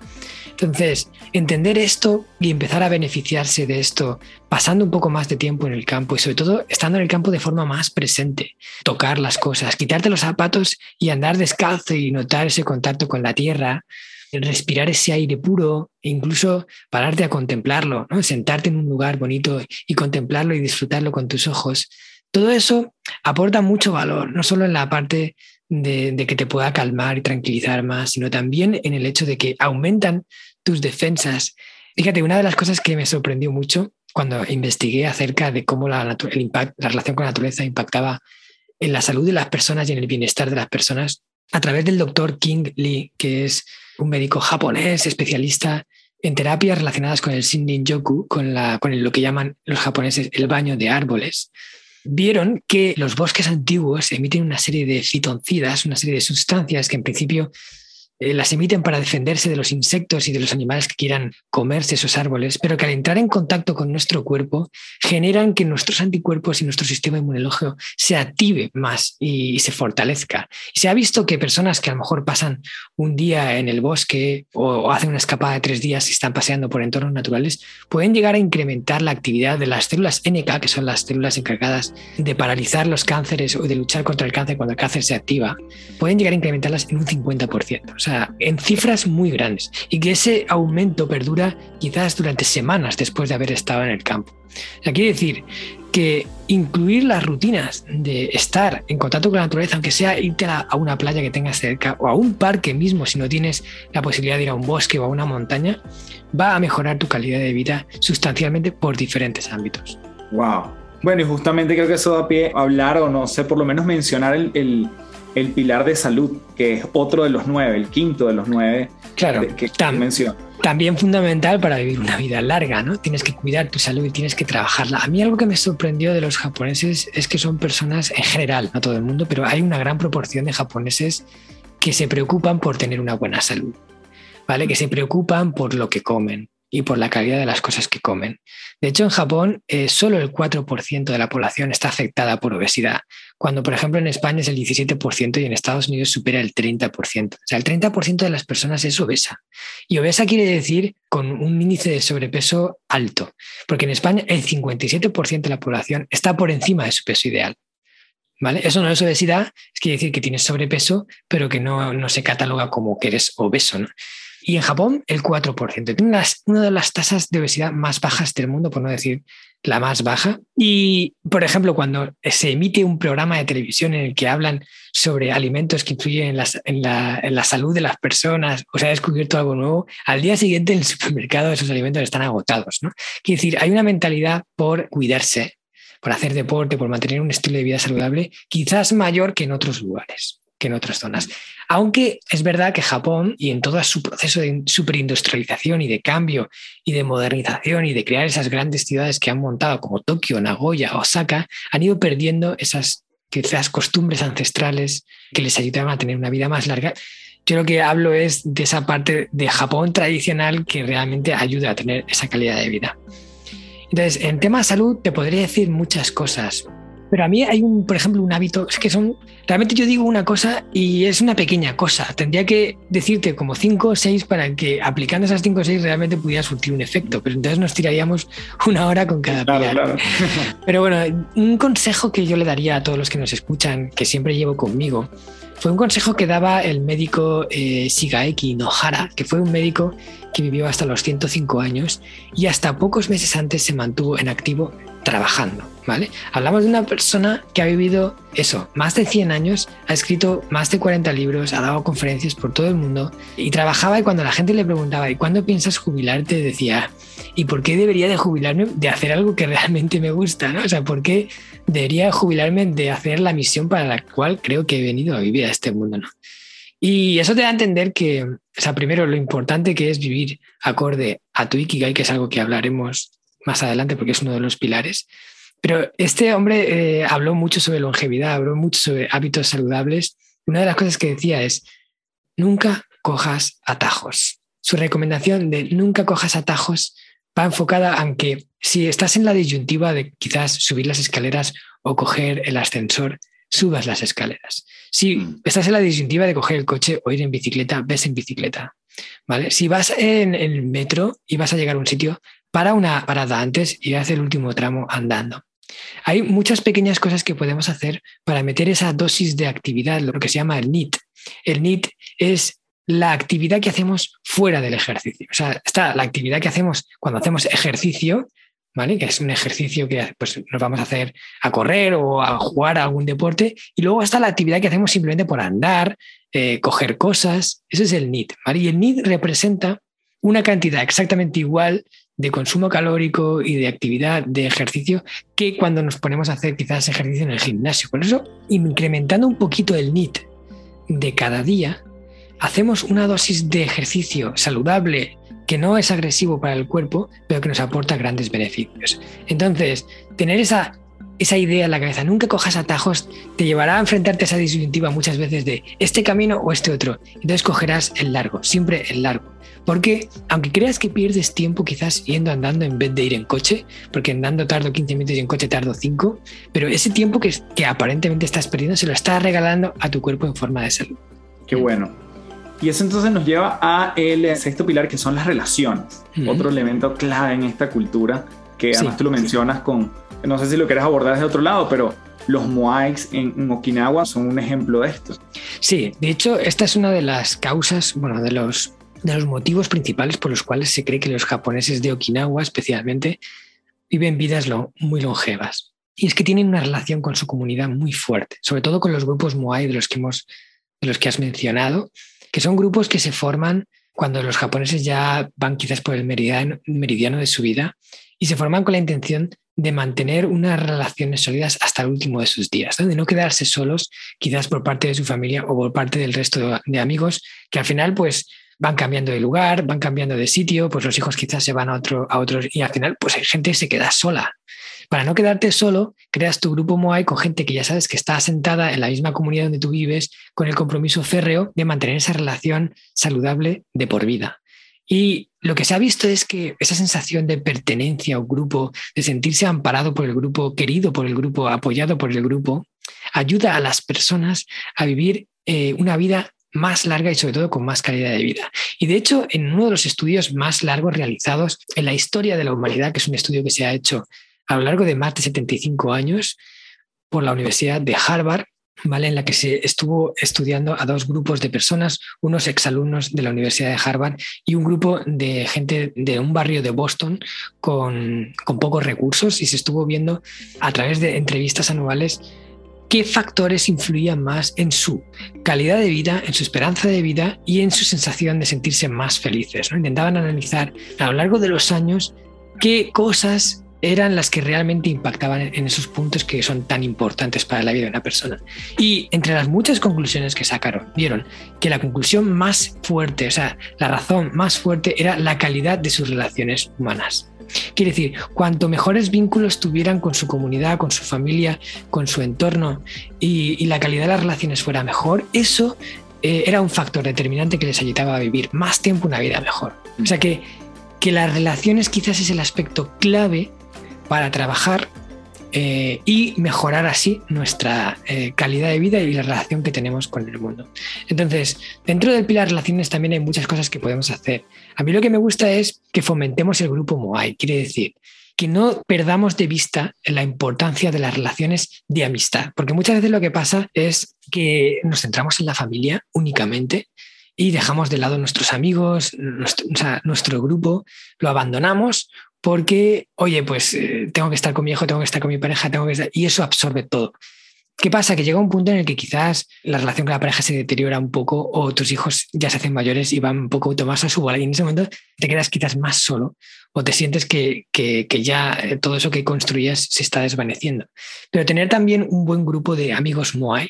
Entonces, entender esto y empezar a beneficiarse de esto, pasando un poco más de tiempo en el campo y sobre todo estando en el campo de forma más presente, tocar las cosas, quitarte los zapatos y andar descalzo y notar ese contacto con la tierra, respirar ese aire puro e incluso pararte a contemplarlo, sentarte en un lugar bonito y contemplarlo y disfrutarlo con tus ojos. Todo eso aporta mucho valor, no solo en la parte de, que te pueda calmar y tranquilizar más, sino también en el hecho de que aumentan tus defensas. Fíjate, una de las cosas que me sorprendió mucho cuando investigué acerca de cómo la, el la relación con la naturaleza impactaba en la salud de las personas y en el bienestar de las personas, a través del doctor King Lee, que es un médico japonés especialista en terapias relacionadas con el Shinrin-yoku, con, la, con lo que llaman los japoneses el baño de árboles vieron que los bosques antiguos emiten una serie de fitoncidas, una serie de sustancias que en principio eh, las emiten para defenderse de los insectos y de los animales que quieran comerse esos árboles, pero que al entrar en contacto con nuestro cuerpo generan que nuestros anticuerpos y nuestro sistema inmunológico se active más y, se fortalezca. Y se ha visto que personas que a lo mejor pasan un día en el bosque o, hacen una escapada de tres días y están paseando por entornos naturales, pueden llegar a incrementar la actividad de las células NK, que son las células encargadas de paralizar los cánceres o de luchar contra el cáncer cuando el cáncer se activa, pueden llegar a incrementarlas en un 50%. O sea, en cifras muy grandes, y que ese aumento perdura quizás durante semanas después de haber estado en el campo. O quiere decir que incluir las rutinas de estar en contacto con la naturaleza, aunque sea irte a una playa que tengas cerca o a un parque mismo, si no tienes la posibilidad de ir a un bosque o a una montaña, va a mejorar tu calidad de vida sustancialmente por diferentes ámbitos. Wow. Bueno, y justamente creo que eso da pie a hablar o no sé, por lo menos mencionar el pilar de salud, que es otro de los nueve, el quinto de los nueve claro, que menciona. También fundamental para vivir una vida larga, ¿no? Tienes que cuidar tu salud y tienes que trabajarla. A mí algo que me sorprendió de los japoneses es que son personas en general, no todo el mundo, pero hay una gran proporción de japoneses que se preocupan por tener una buena salud, ¿vale? Que se preocupan por lo que comen, y por la calidad de las cosas que comen. De hecho, en Japón eh, solo el 4% de la población está afectada por obesidad, cuando por ejemplo en España es el 17% y en Estados Unidos supera el 30%. O sea, el 30% de las personas es obesa. Y obesa quiere decir con un índice de sobrepeso alto, porque en España el 57% de la población está por encima de su peso ideal. ¿Vale? Eso no es obesidad, es quiere decir que tienes sobrepeso, pero que no, no se cataloga como que eres obeso. Y en Japón, el 4%. Tiene una de las tasas de obesidad más bajas del mundo, por no decir la más baja. Y, por ejemplo, cuando se emite un programa de televisión en el que hablan sobre alimentos que influyen en, la, salud de las personas o se ha descubierto algo nuevo, al día siguiente en el supermercado esos alimentos están agotados. ¿no? Quiere decir, hay una mentalidad por cuidarse, por hacer deporte, por mantener un estilo de vida saludable, quizás mayor que en otros lugares en otras zonas. Aunque es verdad que Japón y en todo su proceso de superindustrialización y de cambio y de modernización y de crear esas grandes ciudades que han montado como Tokio, Nagoya, Osaka, han ido perdiendo esas quizás costumbres ancestrales que les ayudaban a tener una vida más larga Yo lo que hablo es de esa parte de Japón tradicional que realmente ayuda a tener esa calidad de vida. Entonces, en tema salud te podría decir muchas cosas, pero a mí hay un, por ejemplo, un hábito, es que son, realmente yo digo una cosa y es una pequeña cosa. Tendría que decirte como cinco o seis para que aplicando esas cinco o seis realmente pudiera surtir un efecto, pero entonces nos tiraríamos una hora con cada claro, Pero bueno, un consejo que yo le daría a todos los que nos escuchan, que siempre llevo conmigo, fue un consejo que daba el médico eh, Shigaeki Nohara, que fue un médico que vivió hasta los 105 años y hasta pocos meses antes se mantuvo en activo trabajando, ¿vale? Hablamos de una persona que ha vivido eso, más de 100 años, ha escrito más de 40 libros, ha dado conferencias por todo el mundo y trabajaba y cuando la gente le preguntaba, ¿y cuándo piensas jubilarte? decía, ¿y por qué debería de jubilarme de hacer algo que realmente me gusta, ¿no? O sea, ¿por qué debería jubilarme de hacer la misión para la cual creo que he venido a vivir a este mundo, ¿no? Y eso te da a entender que, o sea, primero lo importante que es vivir acorde a tu Ikigai, que es algo que hablaremos más adelante porque es uno de los pilares. Pero este hombre eh, habló mucho sobre longevidad, habló mucho sobre hábitos saludables. Una de las cosas que decía es, nunca cojas atajos. Su recomendación de nunca cojas atajos va enfocada en que si estás en la disyuntiva de quizás subir las escaleras o coger el ascensor, subas las escaleras. Si mm. estás en la disyuntiva de coger el coche o ir en bicicleta, ves en bicicleta. ¿Vale? Si vas en el metro y vas a llegar a un sitio, para una parada antes y haz el último tramo andando. Hay muchas pequeñas cosas que podemos hacer para meter esa dosis de actividad, lo que se llama el NIT. El NIT es la actividad que hacemos fuera del ejercicio. O sea, está la actividad que hacemos cuando hacemos ejercicio, ¿vale? Que es un ejercicio que pues, nos vamos a hacer a correr o a jugar a algún deporte. Y luego está la actividad que hacemos simplemente por andar, eh, coger cosas. Ese es el NIT, Y el NIT representa una cantidad exactamente igual de consumo calórico y de actividad de ejercicio que cuando nos ponemos a hacer quizás ejercicio en el gimnasio. Por eso, incrementando un poquito el NIT de cada día, hacemos una dosis de ejercicio saludable que no es agresivo para el cuerpo, pero que nos aporta grandes beneficios. Entonces, tener esa, esa idea en la cabeza, nunca cojas atajos, te llevará a enfrentarte a esa disyuntiva muchas veces de este camino o este otro. Entonces cogerás el largo, siempre el largo. Porque aunque creas que pierdes tiempo quizás yendo andando en vez de ir en coche, porque andando tardo 15 minutos y en coche tardo 5, pero ese tiempo que, que aparentemente estás perdiendo se lo estás regalando a tu cuerpo en forma de salud. Qué bueno. Y eso entonces nos lleva a el sexto pilar que son las relaciones. Otro elemento clave en esta cultura que además tú lo mencionas con, no sé si lo quieres abordar desde otro lado, pero los moais en, Okinawa son un ejemplo de esto. Sí, de hecho, esta es una de las causas, bueno, de los de los motivos principales por los cuales se cree que los japoneses de Okinawa especialmente viven vidas muy longevas. Y es que tienen una relación con su comunidad muy fuerte, sobre todo con los grupos Moai de los que, hemos, de los que has mencionado, que son grupos que se forman cuando los japoneses ya van quizás por el meridiano, de su vida y se forman con la intención de mantener unas relaciones sólidas hasta el último de sus días, de no quedarse solos quizás por parte de su familia o por parte del resto de amigos, que al final pues van cambiando de lugar, van cambiando de sitio, pues los hijos quizás se van a, otro, a otros y al final pues hay gente que se queda sola. Para no quedarte solo, creas tu grupo Moai con gente que ya sabes que está asentada en la misma comunidad donde tú vives, con el compromiso férreo de mantener esa relación saludable de por vida. Y lo que se ha visto es que esa sensación de pertenencia un grupo, de sentirse amparado por el grupo, querido por el grupo, apoyado por el grupo, ayuda a las personas a vivir eh, una vida más larga y sobre todo con más calidad de vida. Y de hecho, en uno de los estudios más largos realizados en la historia de la humanidad, que es un estudio que se ha hecho a lo largo de más de 75 años por la Universidad de Harvard, ¿vale? en la que se estuvo estudiando a dos grupos de personas, unos exalumnos de la Universidad de Harvard y un grupo de gente de un barrio de Boston con, con pocos recursos y se estuvo viendo a través de entrevistas anuales qué factores influían más en su calidad de vida, en su esperanza de vida y en su sensación de sentirse más felices. ¿no? Intentaban analizar a lo largo de los años qué cosas eran las que realmente impactaban en esos puntos que son tan importantes para la vida de una persona. Y entre las muchas conclusiones que sacaron, vieron que la conclusión más fuerte, o sea, la razón más fuerte era la calidad de sus relaciones humanas. Quiere decir, cuanto mejores vínculos tuvieran con su comunidad, con su familia, con su entorno y, la calidad de las relaciones fuera mejor, eso eh, era un factor determinante que les ayudaba a vivir más tiempo una vida mejor. O sea que, que las relaciones quizás es el aspecto clave para trabajar eh, y mejorar así nuestra eh, calidad de vida y la relación que tenemos con el mundo. Entonces, dentro del pilar relaciones también hay muchas cosas que podemos hacer. A mí lo que me gusta es que fomentemos el grupo Moai, quiere decir que no perdamos de vista la importancia de las relaciones de amistad, porque muchas veces lo que pasa es que nos centramos en la familia únicamente y dejamos de lado nuestros amigos, nuestro, nuestro grupo, lo abandonamos porque, oye, pues eh, tengo que estar con mi hijo, tengo que estar con mi pareja, tengo que estar... Y eso absorbe todo. ¿Qué pasa? Que llega un punto en el que quizás la relación con la pareja se deteriora un poco o tus hijos ya se hacen mayores y van un poco más a su bola y en ese momento te quedas quizás más solo o te sientes que, que, que ya eh, todo eso que construías se está desvaneciendo. Pero tener también un buen grupo de amigos Moai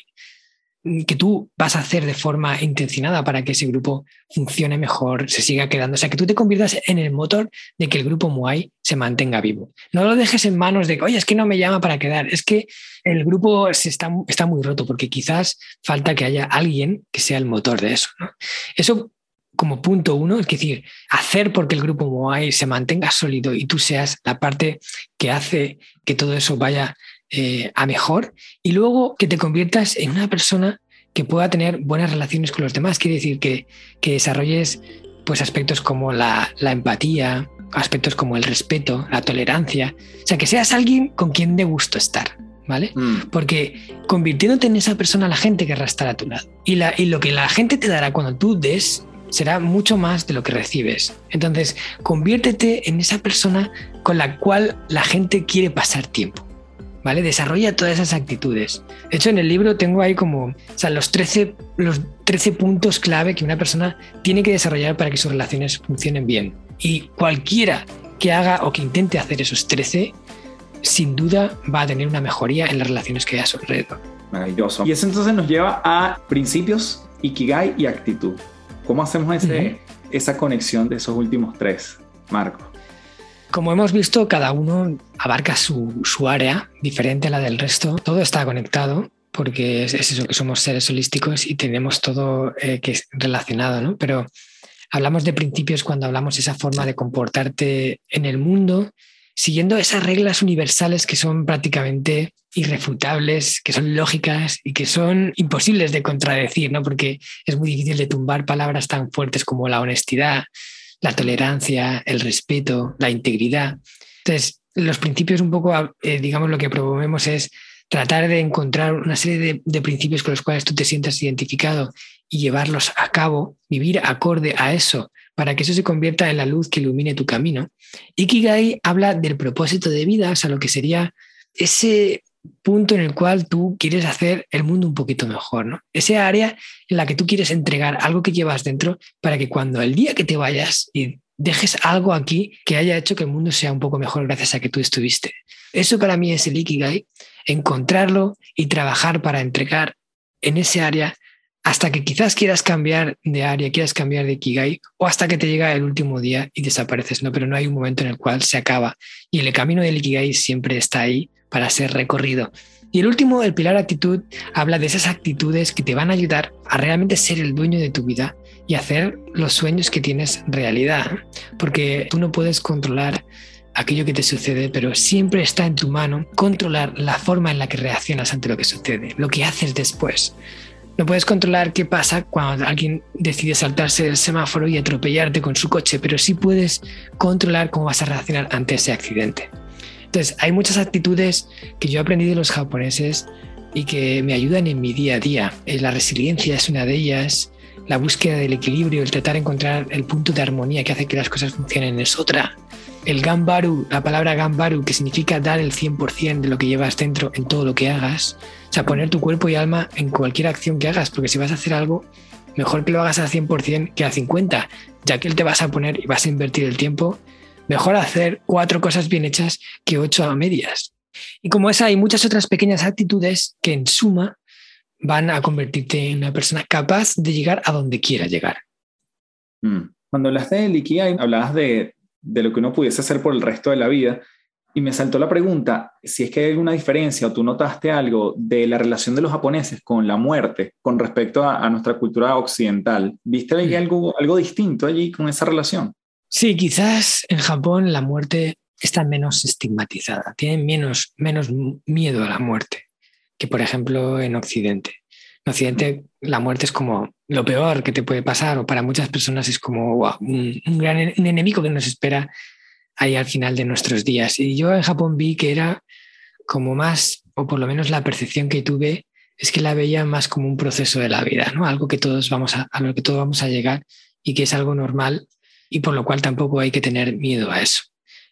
que tú vas a hacer de forma intencionada para que ese grupo funcione mejor, se siga quedando. O sea, que tú te conviertas en el motor de que el grupo Muay se mantenga vivo. No lo dejes en manos de, oye, es que no me llama para quedar. Es que el grupo se está, está muy roto porque quizás falta que haya alguien que sea el motor de eso. Eso como punto uno, es decir, hacer porque el grupo Muay se mantenga sólido y tú seas la parte que hace que todo eso vaya eh, a mejor y luego que te conviertas en una persona que pueda tener buenas relaciones con los demás. Quiere decir que, que desarrolles pues, aspectos como la, la, empatía, aspectos como el respeto, la tolerancia. O sea, que seas alguien con quien de gusto estar. ¿Vale? Mm. Porque convirtiéndote en esa persona, la gente querrá estar a tu lado. Y, la, y lo que la gente te dará cuando tú des será mucho más de lo que recibes. Entonces, conviértete en esa persona con la cual la gente quiere pasar tiempo. ¿Vale? Desarrolla todas esas actitudes. De hecho, en el libro tengo ahí como o sea, los, 13, los 13 puntos clave que una persona tiene que desarrollar para que sus relaciones funcionen bien. Y cualquiera que haga o que intente hacer esos 13, sin duda va a tener una mejoría en las relaciones que hay a su alrededor. Maravilloso. Y eso entonces nos lleva a principios, ikigai y actitud. ¿Cómo hacemos ese, esa conexión de esos últimos tres, Marco? Como hemos visto, cada uno abarca su, área diferente a la del resto. Todo está conectado porque es, eso, que somos seres holísticos y tenemos todo eh, que es relacionado, ¿no? Pero hablamos de principios cuando hablamos de esa forma de comportarte en el mundo, siguiendo esas reglas universales que son prácticamente irrefutables, que son lógicas y que son imposibles de contradecir, ¿no? Porque es muy difícil de tumbar palabras tan fuertes como la honestidad, la tolerancia, el respeto, la integridad. Entonces, los principios un poco, eh, digamos, lo que promovemos es tratar de encontrar una serie de, principios con los cuales tú te sientas identificado y llevarlos a cabo, vivir acorde a eso, para que eso se convierta en la luz que ilumine tu camino. Ikigai habla del propósito de vida, o sea, lo que sería ese punto en el cual tú quieres hacer el mundo un poquito mejor, ¿no? Ese área en la que tú quieres entregar algo que llevas dentro para que cuando el día que te vayas y dejes algo aquí que haya hecho que el mundo sea un poco mejor gracias a que tú estuviste. Eso para mí es el Ikigai, encontrarlo y trabajar para entregar en ese área hasta que quizás quieras cambiar de área, quieras cambiar de Ikigai o hasta que te llega el último día y desapareces, ¿no? Pero no hay un momento en el cual se acaba y el camino del Ikigai siempre está ahí para ser recorrido. Y el último, el pilar actitud, habla de esas actitudes que te van a ayudar a realmente ser el dueño de tu vida y hacer los sueños que tienes realidad. Porque tú no puedes controlar aquello que te sucede, pero siempre está en tu mano controlar la forma en la que reaccionas ante lo que sucede, lo que haces después. No puedes controlar qué pasa cuando alguien decide saltarse el semáforo y atropellarte con su coche, pero sí puedes controlar cómo vas a reaccionar ante ese accidente. Entonces, hay muchas actitudes que yo aprendí de los japoneses y que me ayudan en mi día a día. Eh, la resiliencia es una de ellas, la búsqueda del equilibrio, el tratar de encontrar el punto de armonía que hace que las cosas funcionen es otra. El gambaru, la palabra gambaru, que significa dar el 100% de lo que llevas dentro en todo lo que hagas. O sea, poner tu cuerpo y alma en cualquier acción que hagas, porque si vas a hacer algo, mejor que lo hagas al 100% que al 50%, ya que él te vas a poner y vas a invertir el tiempo Mejor hacer cuatro cosas bien hechas que ocho a medias. Y como esa, hay muchas otras pequeñas actitudes que en suma van a convertirte en una persona capaz de llegar a donde quiera llegar. Mm. Cuando hablaste de Ikigai, hablabas de, de lo que uno pudiese hacer por el resto de la vida. y me saltó la pregunta, si es que hay alguna diferencia o tú notaste algo de la relación de los japoneses con la muerte con respecto a, nuestra cultura occidental. ¿Viste mm. algo, algo distinto allí con esa relación? Sí, quizás en Japón la muerte está menos estigmatizada, tienen menos, menos miedo a la muerte que, por ejemplo, en Occidente. En Occidente la muerte es como lo peor que te puede pasar o para muchas personas es como un, gran enemigo que nos espera ahí al final de nuestros días. Y yo en Japón vi que era como más, o por lo menos la percepción que tuve, es que la veía más como un proceso de la vida, ¿no? Algo que todos vamos a, a lo que todos vamos a llegar y que es algo normal y por lo cual tampoco hay que tener miedo a eso.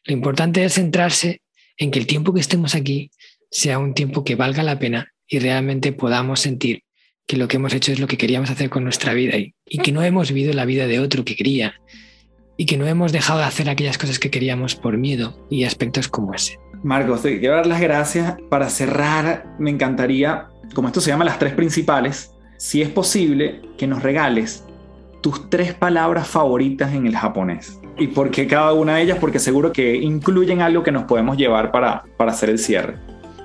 Lo importante es centrarse en que el tiempo que estemos aquí sea un tiempo que valga la pena y realmente podamos sentir que lo que hemos hecho es lo que queríamos hacer con nuestra vida y, que no hemos vivido la vida de otro que quería y que no hemos dejado de hacer aquellas cosas que queríamos por miedo y aspectos como ese. Marcos, te quiero dar las gracias. Para cerrar, me encantaría, como esto se llama las tres principales, si es posible, que nos regales tus tres palabras favoritas en el japonés. ¿Y por qué cada una de ellas? Porque seguro que incluyen algo que nos podemos llevar para, para hacer el cierre.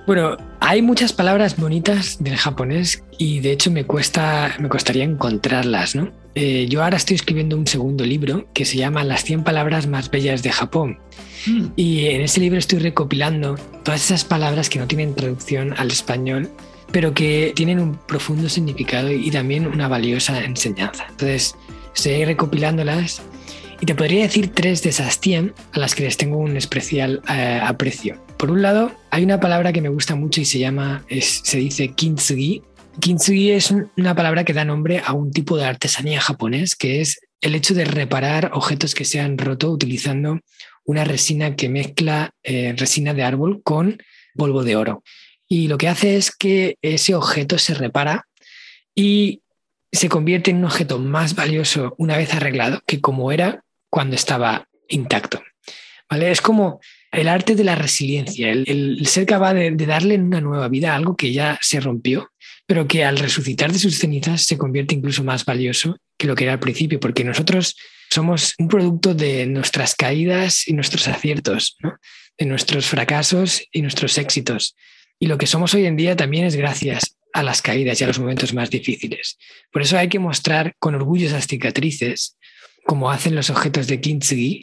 Bueno, hay muchas palabras bonitas del japonés y de hecho me cuesta, me costaría encontrarlas, ¿no? Eh, yo ahora estoy escribiendo un segundo libro que se llama Las 100 palabras más bellas de Japón. Hmm. Y en ese libro estoy recopilando todas esas palabras que no tienen traducción al español, pero que tienen un profundo significado y también una valiosa enseñanza. Entonces, estoy recopilándolas y te podría decir tres de esas 100 a las que les tengo un especial eh, aprecio. Por un lado, hay una palabra que me gusta mucho y se llama, se dice kintsugi, Kintsugi es una palabra que da nombre a un tipo de artesanía japonés, que es el hecho de reparar objetos que se han roto utilizando una resina que mezcla eh, resina de árbol con polvo de oro. Y lo que hace es que ese objeto se repara y se convierte en un objeto más valioso una vez arreglado que como era cuando estaba intacto. ¿Vale? Es como el arte de la resiliencia, el, ser capaz de, de, darle una nueva vida a algo que ya se rompió pero que al resucitar de sus cenizas se convierte incluso más valioso que lo que era al principio, porque nosotros somos un producto de nuestras caídas y nuestros aciertos, de nuestros fracasos y nuestros éxitos. Y lo que somos hoy en día también es gracias a las caídas y a los momentos más difíciles. Por eso hay que mostrar con orgullo esas cicatrices, como hacen los objetos de Kintsugi,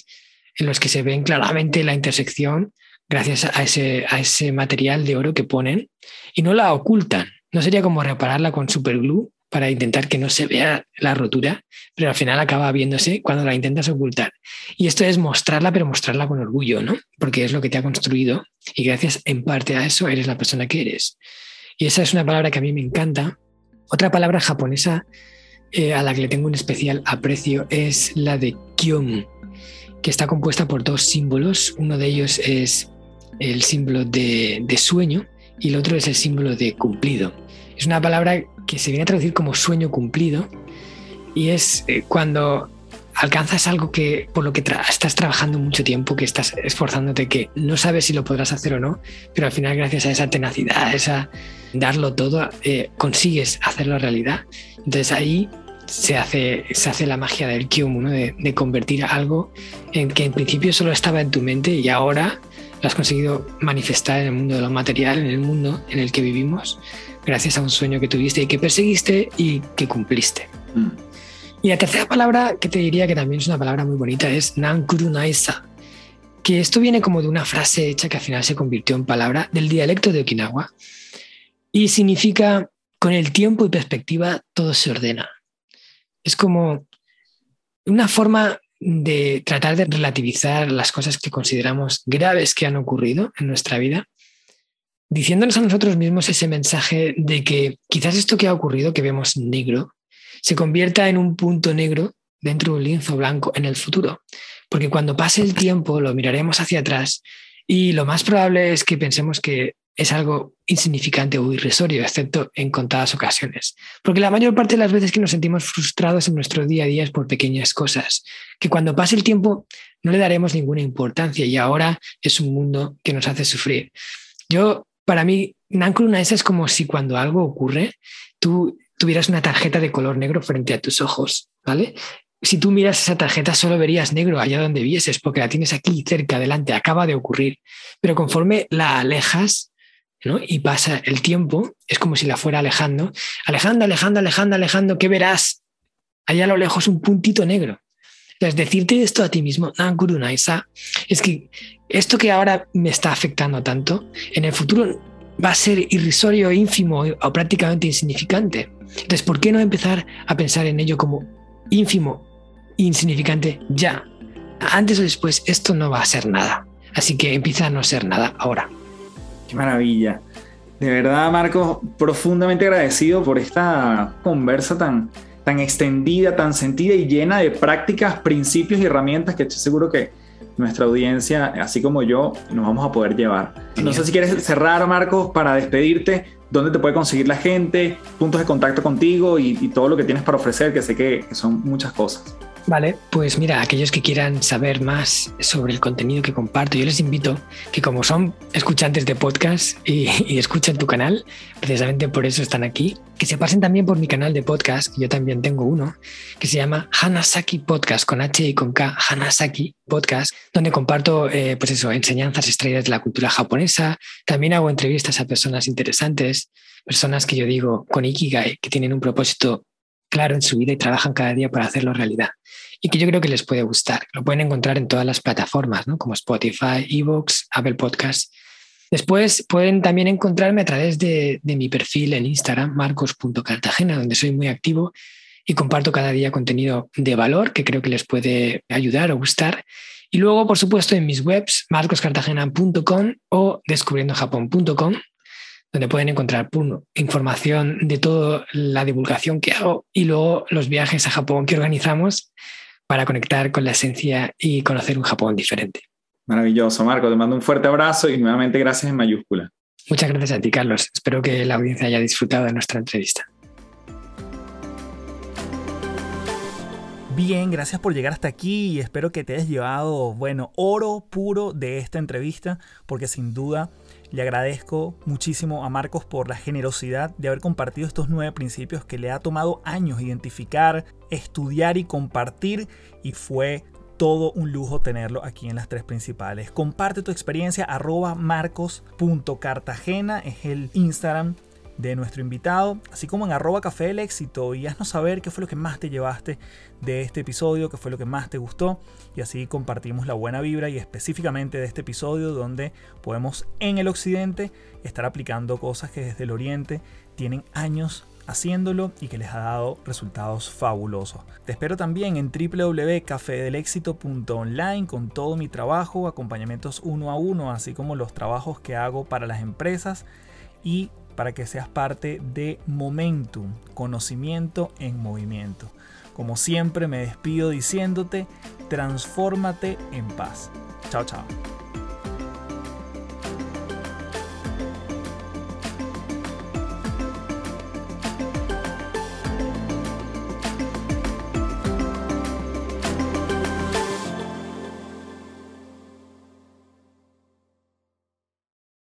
en los que se ven claramente la intersección gracias a ese, a ese material de oro que ponen y no la ocultan, no sería como repararla con superglue para intentar que no se vea la rotura, pero al final acaba viéndose cuando la intentas ocultar. Y esto es mostrarla, pero mostrarla con orgullo, ¿no? Porque es lo que te ha construido y gracias en parte a eso eres la persona que eres. Y esa es una palabra que a mí me encanta. Otra palabra japonesa eh, a la que le tengo un especial aprecio es la de kyom, que está compuesta por dos símbolos. Uno de ellos es el símbolo de sueño y el otro es el símbolo de cumplido. Es una palabra que se viene a traducir como sueño cumplido y es eh, cuando alcanzas algo que por lo que estás trabajando mucho tiempo, que estás esforzándote, que no sabes si lo podrás hacer o no, pero al final gracias a esa tenacidad, a esa darlo todo, eh, consigues hacerlo realidad. Entonces ahí se hace, se hace la magia del Kyumu, de, de, convertir algo en que en principio solo estaba en tu mente y ahora lo has conseguido manifestar en el mundo de lo material, en el mundo en el que vivimos gracias a un sueño que tuviste y que perseguiste y que cumpliste. Mm. Y la tercera palabra que te diría que también es una palabra muy bonita es Nankuru Naisa, que esto viene como de una frase hecha que al final se convirtió en palabra del dialecto de Okinawa y significa con el tiempo y perspectiva todo se ordena. Es como una forma de tratar de relativizar las cosas que consideramos graves que han ocurrido en nuestra vida diciéndonos a nosotros mismos ese mensaje de que quizás esto que ha ocurrido, que vemos negro, se convierta en un punto negro dentro de un lienzo blanco en el futuro. Porque cuando pase el tiempo lo miraremos hacia atrás y lo más probable es que pensemos que es algo insignificante o irrisorio, excepto en contadas ocasiones. Porque la mayor parte de las veces que nos sentimos frustrados en nuestro día a día es por pequeñas cosas, que cuando pase el tiempo no le daremos ninguna importancia y ahora es un mundo que nos hace sufrir. Yo para mí, Nankuru es como si cuando algo ocurre, tú tuvieras una tarjeta de color negro frente a tus ojos, ¿vale? si tú miras esa tarjeta solo verías negro allá donde vieses, porque la tienes aquí cerca, adelante, acaba de ocurrir. Pero conforme la alejas ¿no? y pasa el tiempo, es como si la fuera alejando, alejando, alejando, alejando, alejando, ¿qué verás? Allá a lo lejos un puntito negro. Entonces, decirte esto a ti mismo, es que esto que ahora me está afectando tanto, en el futuro va a ser irrisorio, ínfimo o prácticamente insignificante. Entonces, ¿por qué no empezar a pensar en ello como ínfimo, insignificante ya? Antes o después, esto no va a ser nada. Así que empieza a no ser nada ahora. Qué maravilla. De verdad, Marcos, profundamente agradecido por esta conversa tan, tan extendida, tan sentida y llena de prácticas, principios y herramientas que estoy seguro que nuestra audiencia, así como yo, nos vamos a poder llevar. No sé si quieres cerrar, Marcos, para despedirte, dónde te puede conseguir la gente, puntos de contacto contigo y, todo lo que tienes para ofrecer, que sé que son muchas cosas. Vale, pues mira, aquellos que quieran saber más sobre el contenido que comparto, yo les invito que como son escuchantes de podcast y, escuchan tu canal, precisamente por eso están aquí, que se pasen también por mi canal de podcast, que yo también tengo uno, que se llama Hanasaki Podcast, con H y con K, Hanasaki Podcast, donde comparto, eh, pues eso, enseñanzas extraídas de la cultura japonesa, también hago entrevistas a personas interesantes, personas que yo digo con Ikigai, que tienen un propósito claro en su vida y trabajan cada día para hacerlo realidad. Y que yo creo que les puede gustar. Lo pueden encontrar en todas las plataformas, ¿no? como Spotify, Evox, Apple Podcasts. Después pueden también encontrarme a través de, de mi perfil en Instagram, marcos.cartagena, donde soy muy activo y comparto cada día contenido de valor que creo que les puede ayudar o gustar. Y luego, por supuesto, en mis webs, marcoscartagena.com o descubriendojapón.com, donde pueden encontrar información de toda la divulgación que hago y luego los viajes a Japón que organizamos para conectar con la esencia y conocer un Japón diferente. Maravilloso, Marco. Te mando un fuerte abrazo y nuevamente gracias en mayúscula. Muchas gracias a ti, Carlos. Espero que la audiencia haya disfrutado de nuestra entrevista. Bien, gracias por llegar hasta aquí y espero que te hayas llevado, bueno, oro puro de esta entrevista, porque sin duda le agradezco muchísimo a Marcos por la generosidad de haber compartido estos nueve principios que le ha tomado años identificar, estudiar y compartir y fue todo un lujo tenerlo aquí en las tres principales. Comparte tu experiencia arroba marcos.cartagena es el Instagram de nuestro invitado, así como en arroba café del éxito y haznos saber qué fue lo que más te llevaste de este episodio, qué fue lo que más te gustó y así compartimos la buena vibra y específicamente de este episodio donde podemos en el occidente estar aplicando cosas que desde el oriente tienen años haciéndolo y que les ha dado resultados fabulosos. Te espero también en www.cafedelexito.online con todo mi trabajo, acompañamientos uno a uno, así como los trabajos que hago para las empresas y para que seas parte de Momentum, conocimiento en movimiento. Como siempre me despido diciéndote, transfórmate en paz. Chao, chao.